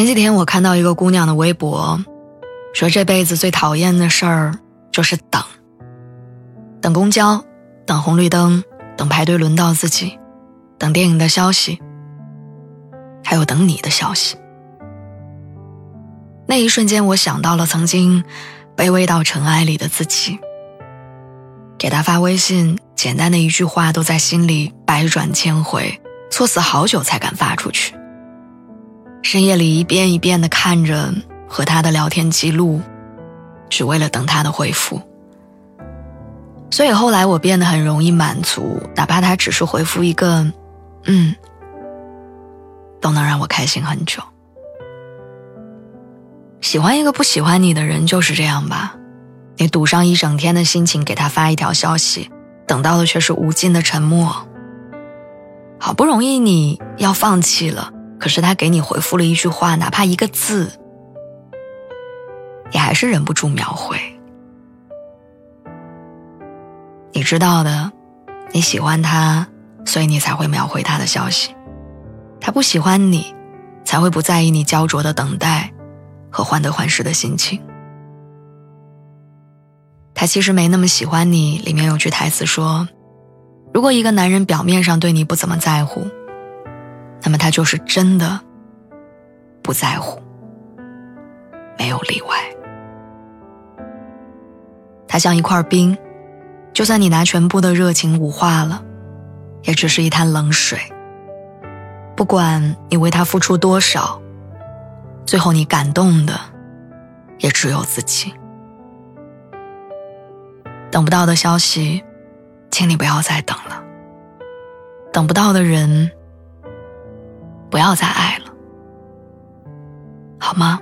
前几天我看到一个姑娘的微博，说这辈子最讨厌的事儿就是等，等公交，等红绿灯，等排队轮到自己，等电影的消息，还有等你的消息。那一瞬间，我想到了曾经卑微到尘埃里的自己，给他发微信，简单的一句话都在心里百转千回，措辞好久才敢发出去。深夜里一遍一遍的看着和他的聊天记录，只为了等他的回复。所以后来我变得很容易满足，哪怕他只是回复一个“嗯”，都能让我开心很久。喜欢一个不喜欢你的人就是这样吧，你赌上一整天的心情给他发一条消息，等到的却是无尽的沉默。好不容易你要放弃了。可是他给你回复了一句话，哪怕一个字，你还是忍不住秒回。你知道的，你喜欢他，所以你才会秒回他的消息；他不喜欢你，才会不在意你焦灼的等待和患得患失的心情。他其实没那么喜欢你。里面有句台词说：“如果一个男人表面上对你不怎么在乎。”那么他就是真的不在乎，没有例外。他像一块冰，就算你拿全部的热情捂化了，也只是一滩冷水。不管你为他付出多少，最后你感动的也只有自己。等不到的消息，请你不要再等了。等不到的人。不要再爱了，好吗？